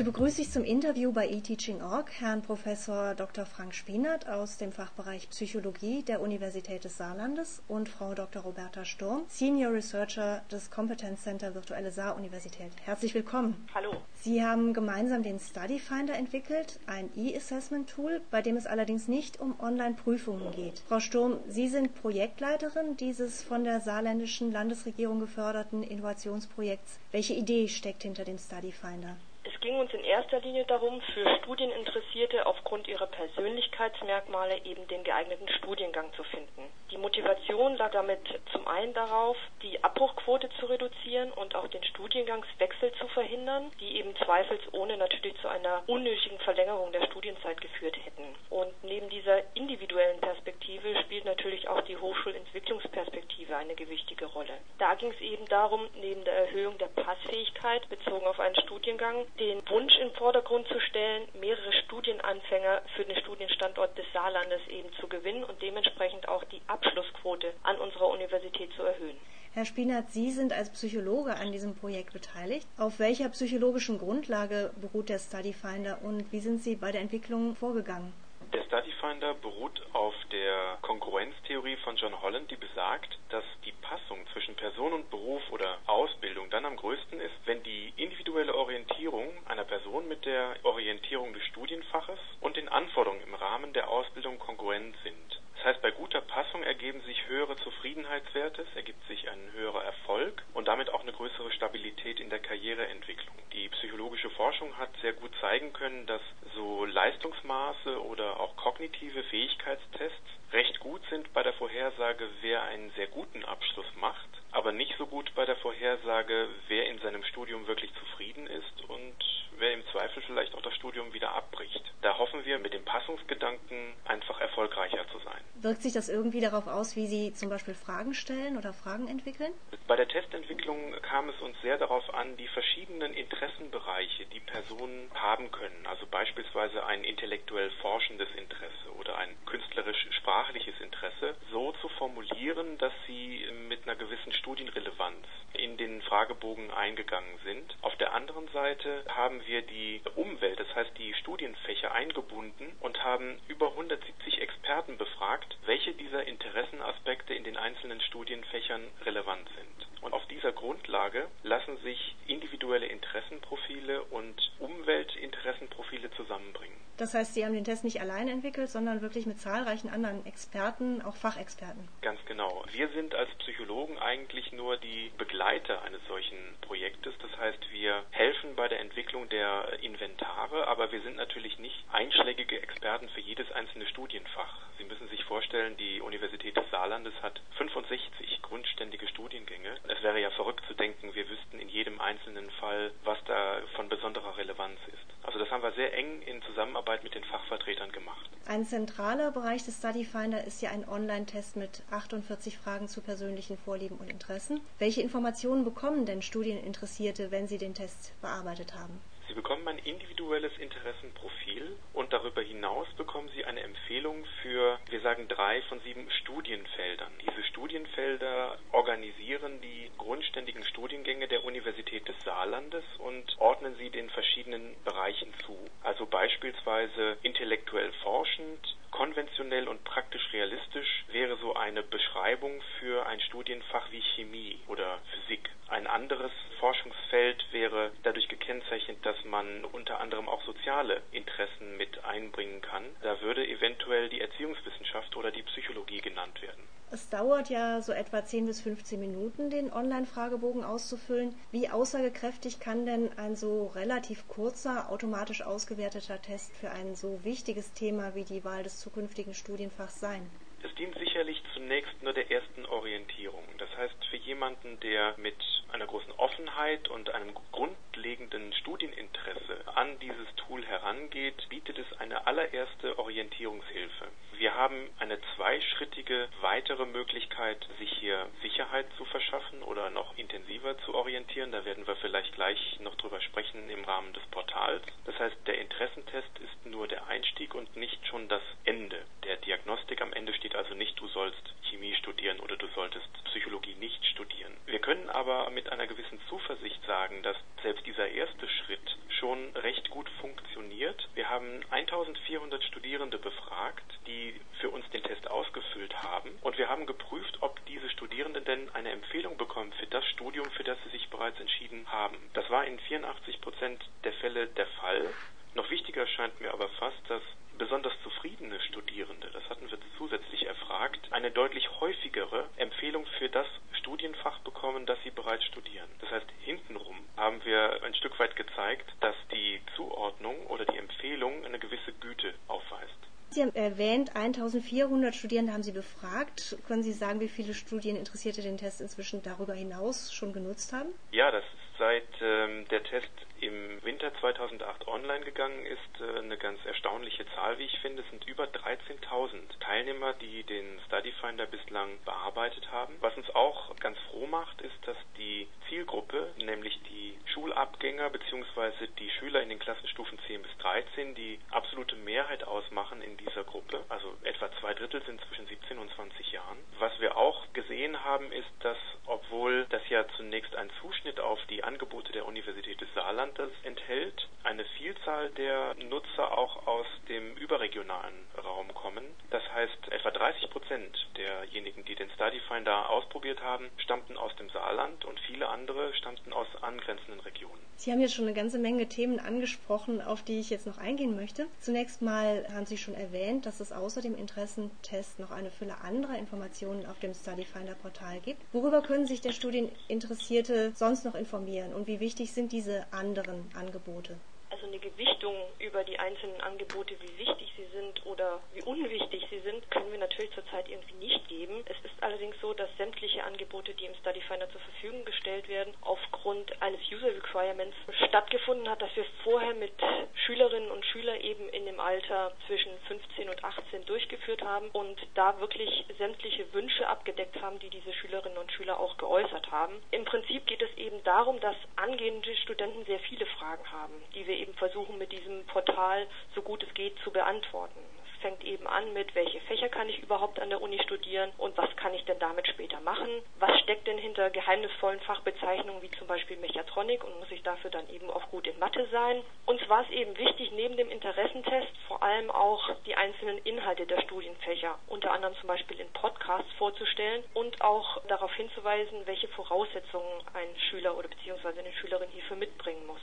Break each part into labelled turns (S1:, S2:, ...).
S1: Heute begrüße ich zum Interview bei eTeaching.org Herrn Professor Dr. Frank Spienert aus dem Fachbereich Psychologie der Universität des Saarlandes und Frau Dr. Roberta Sturm, Senior Researcher des Competence Center Virtuelle Saar-Universität. Herzlich willkommen.
S2: Hallo.
S1: Sie haben gemeinsam den Study Finder entwickelt, ein E-Assessment-Tool, bei dem es allerdings nicht um Online-Prüfungen geht. Frau Sturm, Sie sind Projektleiterin dieses von der saarländischen Landesregierung geförderten Innovationsprojekts. Welche Idee steckt hinter dem Study Finder?
S2: Es ging uns in erster Linie darum, für Studieninteressierte aufgrund ihrer Persönlichkeitsmerkmale eben den geeigneten Studiengang zu finden. Die Motivation lag damit zum einen darauf, die Abbruchquote zu reduzieren und auch den Studiengangswechsel zu verhindern, die eben zweifelsohne natürlich zu einer unnötigen Verlängerung der Studienzeit geführt hätten. Und neben dieser individuellen Perspektive spielt natürlich auch die Hochschulentwicklungsperspektive eine gewichtige Rolle. Da ging es eben darum, neben der Erhöhung der Passfähigkeit bezogen auf einen Studiengang den Wunsch im Vordergrund zu stellen, mehrere Studienanfänger für den Studienstandort des Saarlandes eben zu gewinnen und dementsprechend auch die Abschlussquote an unserer Universität zu erhöhen.
S1: Herr Spinat, Sie sind als Psychologe an diesem Projekt beteiligt. Auf welcher psychologischen Grundlage beruht der Study Finder und wie sind Sie bei der Entwicklung vorgegangen?
S3: Der Study Finder beruht auf der Konkurrenztheorie von John Holland, die besagt, dass die Passung zwischen Person und Beruf oder Ausbildung dann am größten ist, wenn die individuelle Orientierung einer Person mit der Orientierung des Studienfaches und den Anforderungen im Rahmen der Ausbildung kongruent sind. Das heißt, bei guter Passung ergeben sich höhere Zufriedenheitswerte, es ergibt sich ein höherer Erfolg und damit auch eine größere Stabilität in der Karriereentwicklung. Die psychologische Forschung hat sehr gut zeigen können, dass so Leistungsmaße oder auch kognitive Fähigkeitstests recht gut sind bei der Vorhersage, wer einen sehr guten Abschluss macht, aber nicht so gut bei der Vorhersage, wer in seinem Studium wirklich zufrieden ist und wer im Zweifel vielleicht auch das Studium wieder abbricht. Da hoffen wir mit dem Passungsgedanken einfach erfolgreicher zu sein.
S1: Wirkt sich das irgendwie darauf aus, wie Sie zum Beispiel Fragen stellen oder Fragen entwickeln?
S3: Bei der Testentwicklung kam es uns sehr darauf an, die verschiedenen Interessenbereiche, die Personen haben können, also beispielsweise ein intellektuell forschendes Interesse oder ein künstlerisch-sprachliches Interesse, so zu formulieren, dass sie mit einer gewissen Studienrelevanz Fragebogen eingegangen sind. Auf der anderen Seite haben wir die Umwelt, das heißt die Studienfächer eingebunden und haben über 170 Experten befragt, welche dieser Interessenaspekte in den einzelnen Studienfächern relevant sind. Und auf dieser Grundlage lassen sich individuelle Interessenprofile und Umweltinteressenprofile zusammenbringen.
S1: Das heißt, Sie haben den Test nicht allein entwickelt, sondern wirklich mit zahlreichen anderen Experten, auch Fachexperten.
S3: Ganz genau. Wir sind als Psychologen eigentlich nur die Begleiter eines solchen Projektes. Das heißt, wir helfen bei der Entwicklung der Inventare, aber wir sind natürlich nicht einschlägige Experten für jedes einzelne Studienfach. Sie müssen sich vorstellen, die Universität des Saarlandes hat 65 grundständige Studiengänge. Es wäre ja verrückt zu denken, wir wüssten in jedem einzelnen Fall, was da von besonderer Relevanz ist. Also das haben wir sehr eng in Zusammenarbeit mit den Fachvertretern gemacht.
S1: Ein zentraler Bereich des Study Finder ist ja ein Online-Test mit 48 Fragen zu persönlichen Vorlieben und Interessen. Welche Informationen bekommen denn Studieninteressierte, wenn sie den Test bearbeitet haben?
S3: Bekommen ein individuelles Interessenprofil und darüber hinaus bekommen Sie eine Empfehlung für, wir sagen, drei von sieben Studienfeldern. Diese Studienfelder organisieren die grundständigen Studiengänge der Universität des Saarlandes und ordnen sie den verschiedenen Bereichen zu. Also beispielsweise intellektuell forschend, konventionell und praktisch realistisch wäre so eine Beschreibung für ein Studienfach wie Chemie oder Physik. Ein anderes Forschungsfeld wäre dadurch gekennzeichnet, dass man unter anderem auch soziale Interessen mit einbringen kann. Da würde eventuell die Erziehungswissenschaft oder die Psychologie genannt werden.
S1: Es dauert ja so etwa 10 bis 15 Minuten, den Online-Fragebogen auszufüllen. Wie aussagekräftig kann denn ein so relativ kurzer, automatisch ausgewerteter Test für ein so wichtiges Thema wie die Wahl des zukünftigen Studienfachs sein?
S3: Es dient sicherlich zunächst nur der ersten Orientierung. Das heißt, für jemanden, der mit einer großen Offenheit und einem grundlegenden Studieninteresse an dieses Tool herangeht, bietet es eine allererste Orientierungshilfe. Wir haben eine zweischrittige weitere Möglichkeit, sich hier Sicherheit zu verschaffen oder noch intensiver zu orientieren. Da werden wir vielleicht gleich noch drüber sprechen im Rahmen des Portals. Das heißt, der Interessentest ist nur der Einstieg und nicht schon das Ende. Der Diagnostik am Ende steht also nicht, du sollst Chemie studieren oder du solltest Psychologie nicht studieren. Wir können aber mit einer gewissen Zuversicht sagen, dass selbst dieser erste Schritt schon recht gut funktioniert. Wir haben 1400 Studierende befragt, die für uns den Test ausgefüllt haben und wir haben geprüft, ob diese Studierenden denn eine Empfehlung bekommen für das Studium, für das sie sich bereits entschieden haben. Das war in 84 Prozent der Fälle der Fall. Noch wichtiger scheint mir aber fast, dass besonders zufriedene Studierende, das hatten wir zusätzlich erfragt, eine deutlich häufigere Empfehlung für das Studienfach bekommen, das sie bereits studieren. Das heißt, hintenrum haben Stück weit gezeigt, dass die Zuordnung oder die Empfehlung eine gewisse Güte aufweist.
S1: Sie haben erwähnt, 1400 Studierende haben Sie befragt. Können Sie sagen, wie viele Studieninteressierte den Test inzwischen darüber hinaus schon genutzt haben?
S3: Ja, das ist seit ähm, der Test im Winter 2008 online gegangen ist, äh, eine ganz erstaunliche Zahl, wie ich finde. Es sind über 13.000 Teilnehmer, die den Study Finder bislang bearbeitet haben. Was uns auch ganz froh macht, ist, dass die Zielgruppe, nämlich die Schulabgänger bzw. die Schüler in den Klassenstufen 10 bis 13, die absolute Mehrheit ausmachen in dieser Gruppe. Also etwa zwei Drittel sind zwischen 17 und 20 Jahren. Was wir auch gesehen haben, ist, dass obwohl das ja zunächst ein Zuschnitt auf die Angebote der Universität des Saarlandes enthält, eine Vielzahl der Nutzer auch aus dem überregionalen Raum kommen. Das heißt, etwa 30 Prozent derjenigen, die den Study Finder ausprobiert haben, stammten aus dem Saarland und viele andere stammten aus angrenzenden Regionen.
S1: Sie haben jetzt schon eine ganze Menge Themen angesprochen, auf die ich jetzt noch eingehen möchte. Zunächst mal haben Sie schon erwähnt, dass es außer dem Interessentest noch eine Fülle anderer Informationen auf dem Study Finder Portal gibt. Worüber können sich der Studieninteressierte sonst noch informieren und wie wichtig sind diese anderen Angebote?
S2: Also eine Gewichtung über die einzelnen Angebote, wie wichtig sie sind oder wie unwichtig sie sind, können wir natürlich zurzeit irgendwie nicht geben. Es ist allerdings so, dass sämtliche Angebote, die im Study Finder zur Verfügung gestellt werden, aufgrund eines User Requirements stattgefunden hat, dass wir vorher mit Schülerinnen und Schülern eben in dem Alter zwischen 15 und 18 durchgeführt haben und da wirklich sämtliche Wünsche abgedeckt haben, die diese Schülerinnen und Schüler auch geäußert haben. Im Prinzip geht es eben darum, dass angehende Studenten sehr viele Fragen haben, die wir eben versuchen mit diesem Portal so gut es geht zu beantworten. Es fängt eben an mit, welche Fächer kann ich überhaupt an der Uni studieren und was kann ich denn damit später machen? Was steckt denn hinter geheimnisvollen Fachbezeichnungen wie zum Beispiel Mechatronik und muss ich dafür dann eben auch gut in Mathe sein? Uns war es eben wichtig, neben dem Interessentest vor allem auch die einzelnen Inhalte der Studienfächer, unter anderem zum Beispiel in Podcasts vorzustellen und auch darauf hinzuweisen, welche Voraussetzungen ein Schüler oder beziehungsweise eine Schülerin hierfür mitbringen muss.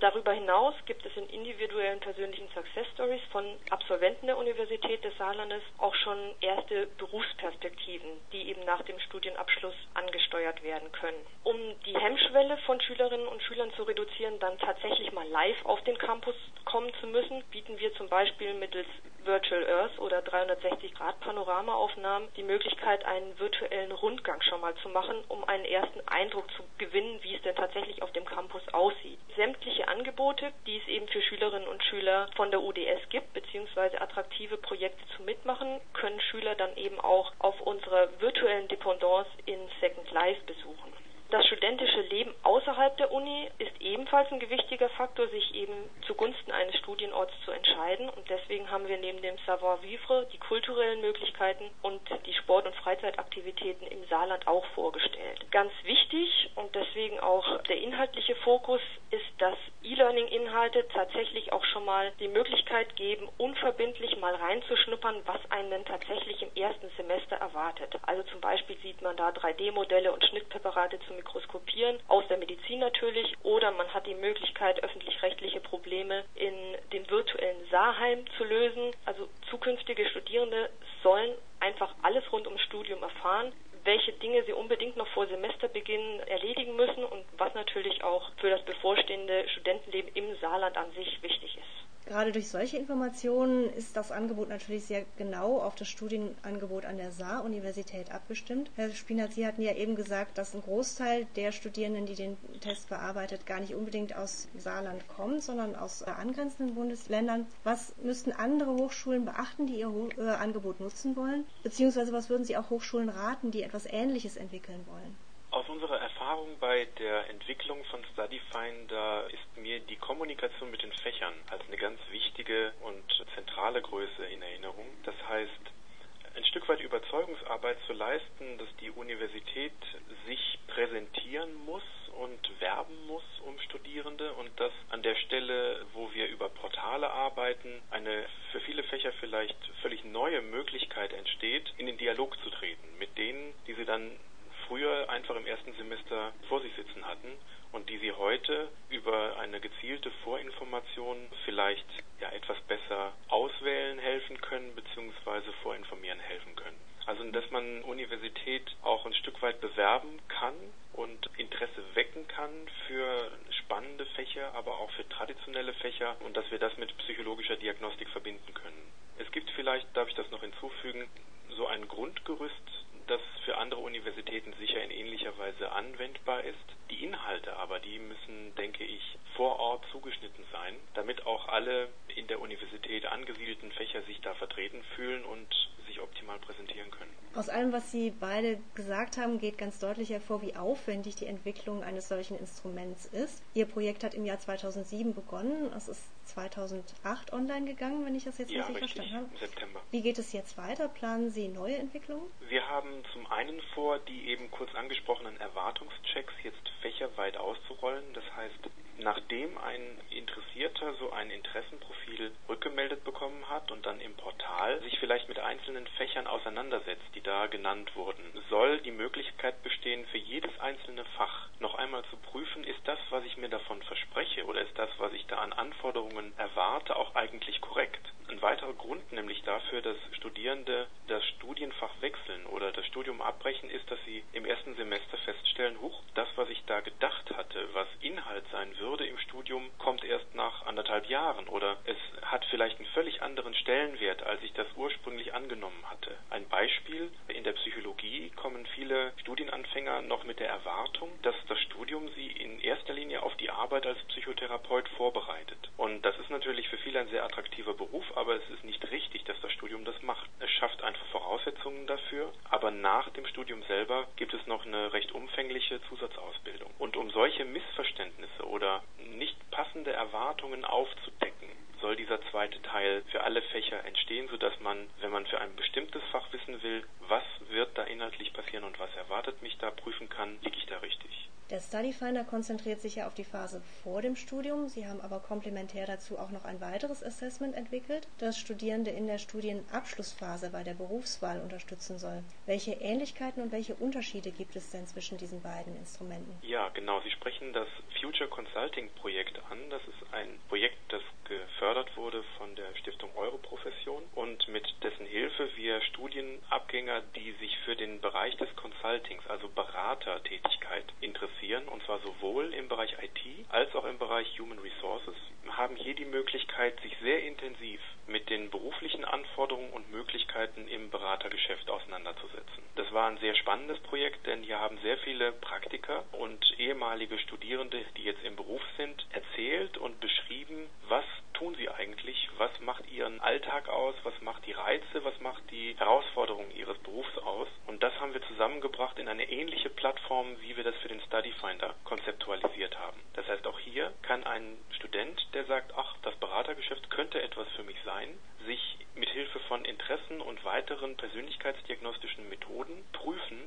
S2: Darüber hinaus gibt es in individuellen persönlichen Success Stories von Absolventen der Universität des Saarlandes auch schon erste Berufsperspektiven, die eben nach dem Studienabschluss angesteuert werden können. Um die Hemmschwelle von Schülerinnen und Schülern zu reduzieren, dann tatsächlich mal live auf den Campus kommen zu müssen, bieten wir zum Beispiel mittels Virtual Earth oder 360-Grad-Panoramaaufnahmen die Möglichkeit, einen virtuellen Rundgang schon mal zu machen, um einen ersten Eindruck zu gewinnen, wie es denn tatsächlich auf dem Campus aussieht. Sämtliche Angebote, die es eben für Schülerinnen und Schüler von der UDS gibt, beziehungsweise attraktive Projekte zum Mitmachen, können Schüler dann eben auch auf unserer virtuellen Dependance in Second Life besuchen. Das studentische Leben außerhalb der Uni ist ebenfalls ein gewichtiger Faktor, sich eben zugunsten eines Studienorts zu entscheiden. Und deswegen haben wir neben dem Savoir-vivre die kulturellen Möglichkeiten und die Sport- und Freizeitaktivitäten im Saarland auch vorgestellt. Ganz wichtig und deswegen auch der inhaltliche Fokus ist, dass E-Learning-Inhalte tatsächlich auch schon mal die Möglichkeit geben, unverbindlich mal reinzuschnuppern, was einen denn tatsächlich im ersten Semester erwartet. Also zum Beispiel sieht man da 3D-Modelle und Schnittpräparate zum mikroskopieren, aus der Medizin natürlich, oder man hat die Möglichkeit, öffentlich-rechtliche Probleme in dem virtuellen Saarheim zu lösen. Also zukünftige Studierende sollen einfach alles rund ums Studium erfahren, welche Dinge sie unbedingt noch vor Semesterbeginn erledigen müssen und was natürlich auch für das bevorstehende Studentenleben im Saarland an sich wichtig ist.
S1: Gerade durch solche Informationen ist das Angebot natürlich sehr genau auf das Studienangebot an der Saar-Universität abgestimmt. Herr Spinat, Sie hatten ja eben gesagt, dass ein Großteil der Studierenden, die den Test bearbeitet, gar nicht unbedingt aus Saarland kommt, sondern aus angrenzenden Bundesländern. Was müssten andere Hochschulen beachten, die ihr Angebot nutzen wollen? Beziehungsweise was würden Sie auch Hochschulen raten, die etwas Ähnliches entwickeln wollen?
S3: Aus unserer Erfahrung bei der Entwicklung von StudyFinder ist mir die Kommunikation mit den Fächern als eine ganz wichtige und zentrale Größe in Erinnerung. Das heißt, ein Stück weit Überzeugungsarbeit zu leisten, dass die Universität sich präsentieren muss und werben muss um Studierende und dass an der Stelle, wo wir über Portale arbeiten, eine für viele Fächer vielleicht völlig neue Möglichkeit entsteht, in den Dialog zu treten mit denen, die sie dann früher einfach im ersten Semester vor sich sitzen hatten und die sie heute über eine gezielte Vorinformation vielleicht ja etwas besser auswählen helfen können bzw. vorinformieren helfen können. Also dass man Universität auch ein Stück weit bewerben kann und Interesse wecken kann für spannende Fächer, aber auch für traditionelle Fächer und dass wir das mit psychologischer Diagnostik verbinden können. Es gibt vielleicht, darf ich das noch hinzufügen, so ein Grundgerüst, das für andere Universitäten sicher in ähnlicher Weise anwendbar ist. Die Inhalte aber, die müssen, denke ich, vor Ort zugeschnitten sein, damit auch alle in der Universität angesiedelten Fächer sich da vertreten fühlen und sich optimal präsentieren können.
S1: Aus allem, was Sie beide gesagt haben, geht ganz deutlich hervor, wie aufwendig die Entwicklung eines solchen Instruments ist. Ihr Projekt hat im Jahr 2007 begonnen. Es ist 2008 online gegangen, wenn ich das jetzt
S3: ja,
S1: richtig,
S3: richtig
S1: verstanden habe.
S3: Im September.
S1: Wie geht es jetzt weiter? Planen Sie neue Entwicklungen?
S3: Wir haben zum einen vor, die eben kurz angesprochenen Erwartungschecks jetzt fächerweit auszurollen. Das heißt, nachdem ein Interessierter so ein Interessenprofil rückgemeldet bekommen hat und dann im Portal sich vielleicht mit einzelnen Fächern auseinandersetzt, die da genannt wurden, soll die Möglichkeit bestehen, für jedes einzelne Fach noch einmal zu prüfen, ist das, was ich mir davon verspreche oder ist das, was ich da an Anforderungen erwarte, auch eigentlich korrekt. Ein weiterer Grund nämlich dafür, dass Studierende das Studienfach wechseln oder das Studium abbrechen, ist, dass sie im ersten Semester feststellen, huch, das, was ich da gedacht hatte, was Inhalt sein würde im Studium, kommt erst nach anderthalb Jahren oder es hat vielleicht einen völlig anderen Stellenwert, als ich das ursprünglich angenommen hatte. Ein Beispiel, in der Psychologie kommen viele Studienanfänger noch mit der Erwartung, dass das Studium sie in erster Linie auf die Arbeit als Psychotherapeut vorbereitet. Und das ist natürlich für viele ein sehr attraktiver Beruf, aber es ist nicht richtig, dass das Studium das macht. Es schafft einfach Voraussetzungen dafür, aber nach dem Studium selber gibt es noch eine recht umfängliche Zusatzausbildung. Und um solche Missverständnisse oder nicht passende Erwartungen aufzudecken, soll dieser zweite Teil für alle Fächer entstehen, sodass man, wenn man für ein bestimmtes Fach wissen will, was wird da inhaltlich passieren und was erwartet mich da, prüfen kann, liege ich da richtig.
S1: Finder konzentriert sich ja auf die Phase vor dem Studium. Sie haben aber komplementär dazu auch noch ein weiteres Assessment entwickelt, das Studierende in der Studienabschlussphase bei der Berufswahl unterstützen soll. Welche Ähnlichkeiten und welche Unterschiede gibt es denn zwischen diesen beiden Instrumenten?
S3: Ja, genau. Sie sprechen das Future Consulting Projekt an. Das ist ein Projekt, das gefördert wurde von der Stiftung Europrofession und mit dessen Hilfe wir Studienabgänger, die sich für den Bereich des Consultings, also Beratertätigkeit, interessieren, und zwar sowohl im Bereich IT als auch im Bereich Human Resources, haben hier die Möglichkeit, sich sehr intensiv mit den beruflichen Anforderungen und Möglichkeiten im Beratergeschäft auseinanderzusetzen. Das war ein sehr spannendes Projekt, denn hier haben sehr viele Praktiker und ehemalige Studierende, die jetzt im Beruf sind, erzählt und beschrieben, was tun sie eigentlich, was macht ihren Alltag aus, was macht die Reize, was macht die Herausforderungen ihres Berufs aus. Und das haben wir zusammengebracht in eine ähnliche Plattform, wie wir das für den Study Finder konzeptualisiert haben. Das heißt, auch hier kann ein Student, der sagt, ach, das Beratergeschäft könnte etwas für mich sein, sich mit Hilfe von Interessen und weiteren persönlichkeitsdiagnostischen Methoden prüfen,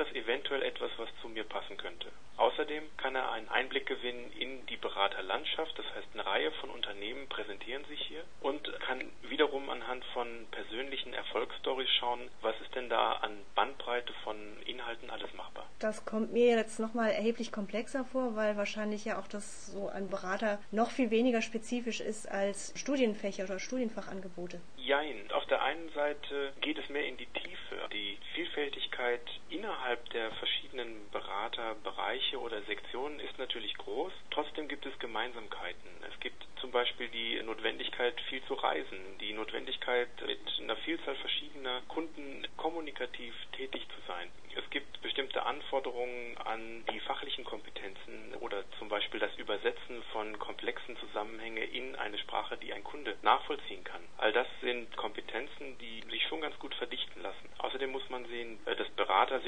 S3: das eventuell etwas, was zu mir passen könnte. Außerdem kann er einen Einblick gewinnen in die Beraterlandschaft, das heißt eine Reihe von Unternehmen präsentieren sich hier und kann wiederum anhand von persönlichen Erfolgsstories schauen, was ist denn da an Bandbreite von Inhalten alles machbar.
S1: Das kommt mir jetzt nochmal erheblich komplexer vor, weil wahrscheinlich ja auch das so ein Berater noch viel weniger spezifisch ist als Studienfächer oder Studienfachangebote.
S3: Jein. Auf der einen Seite geht es mehr in die Tiefe. Die Vielfältigkeit innerhalb der verschiedenen Beraterbereiche oder Sektionen ist natürlich groß. Trotzdem gibt es Gemeinsamkeiten. Es gibt zum Beispiel die Notwendigkeit, viel zu reisen, die Notwendigkeit, mit einer Vielzahl verschiedener Kunden kommunikativ tätig zu sein. Es gibt bestimmte Anforderungen an die fachlichen Kompetenzen oder zum Beispiel das Übersetzen von komplexen Zusammenhänge in eine Sprache, die ein Kunde nachvollziehen kann. All das sind Kompetenzen, die sich schon ganz gut verdichten lassen. Außerdem muss man sehen, das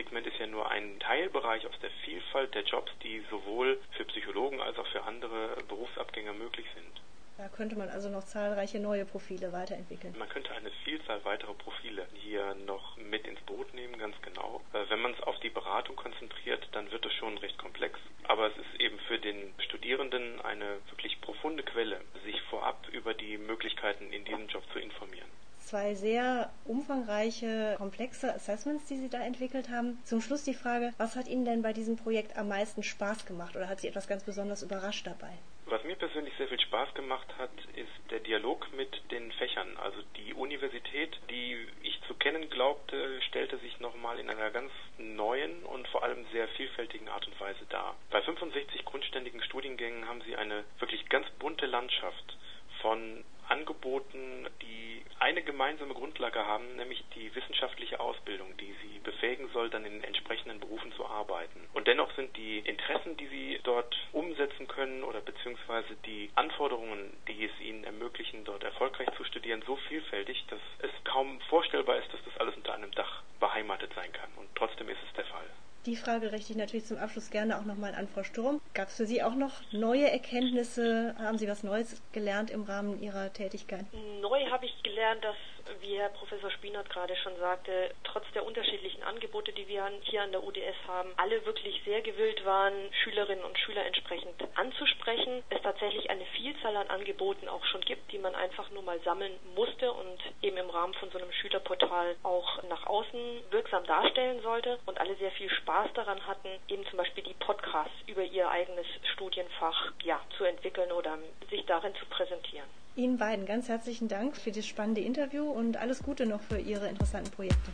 S3: Beratersegment ist ja nur ein Teilbereich aus der Vielfalt der Jobs, die sowohl für Psychologen als auch für andere Berufsabgänger möglich sind.
S1: Da könnte man also noch zahlreiche neue Profile weiterentwickeln.
S3: Man könnte eine Vielzahl weiterer Profile hier noch mit ins Boot nehmen, ganz genau. Wenn man es auf die Beratung konzentriert, dann wird es schon recht komplex. Aber es ist eben für den Studierenden eine wirklich profunde Quelle, sich vorab über die Möglichkeiten in diesem Job zu informieren
S1: zwei sehr umfangreiche, komplexe Assessments, die Sie da entwickelt haben. Zum Schluss die Frage, was hat Ihnen denn bei diesem Projekt am meisten Spaß gemacht oder hat Sie etwas ganz besonders überrascht dabei?
S3: Was mir persönlich sehr viel Spaß gemacht hat, ist der Dialog mit den Fächern. Also die Universität, die ich zu kennen glaubte, stellte sich nochmal in einer ganz neuen und vor allem sehr vielfältigen Art und Weise dar. Bei 65 grundständigen Studiengängen haben sie eine wirklich ganz bunte Landschaft von Angeboten, die eine gemeinsame Grundlage haben, nämlich die wissenschaftliche Ausbildung, die sie befähigen soll, dann in entsprechenden Berufen zu arbeiten. Und dennoch sind die Interessen, die sie dort umsetzen können oder beziehungsweise die Anforderungen, die es ihnen ermöglichen, dort erfolgreich zu studieren, so vielfältig, dass es kaum vorstellbar ist, dass das alles unter einem Dach beheimatet sein kann. Und trotzdem ist es der Fall.
S1: Die Frage richte ich natürlich zum Abschluss gerne auch nochmal an Frau Sturm. Gab es für Sie auch noch neue Erkenntnisse? Haben Sie was Neues gelernt im Rahmen Ihrer Tätigkeit?
S2: Neu habe ich gelernt, dass wie Herr Professor Spinert gerade schon sagte, trotz der unterschiedlichen Angebote, die wir hier an der UDS haben, alle wirklich sehr gewillt waren, Schülerinnen und Schüler entsprechend anzusprechen. Es tatsächlich eine Vielzahl an Angeboten auch schon gibt, die man einfach nur mal sammeln musste und eben im Rahmen von so einem Schülerportal auch nach außen wirksam darstellen sollte und alle sehr viel Spaß daran hatten, eben zum Beispiel die Podcasts über ihr eigenes Studienfach ja, zu entwickeln oder sich darin zu präsentieren.
S1: Ihnen beiden ganz herzlichen Dank für das spannende Interview und alles Gute noch für Ihre interessanten Projekte.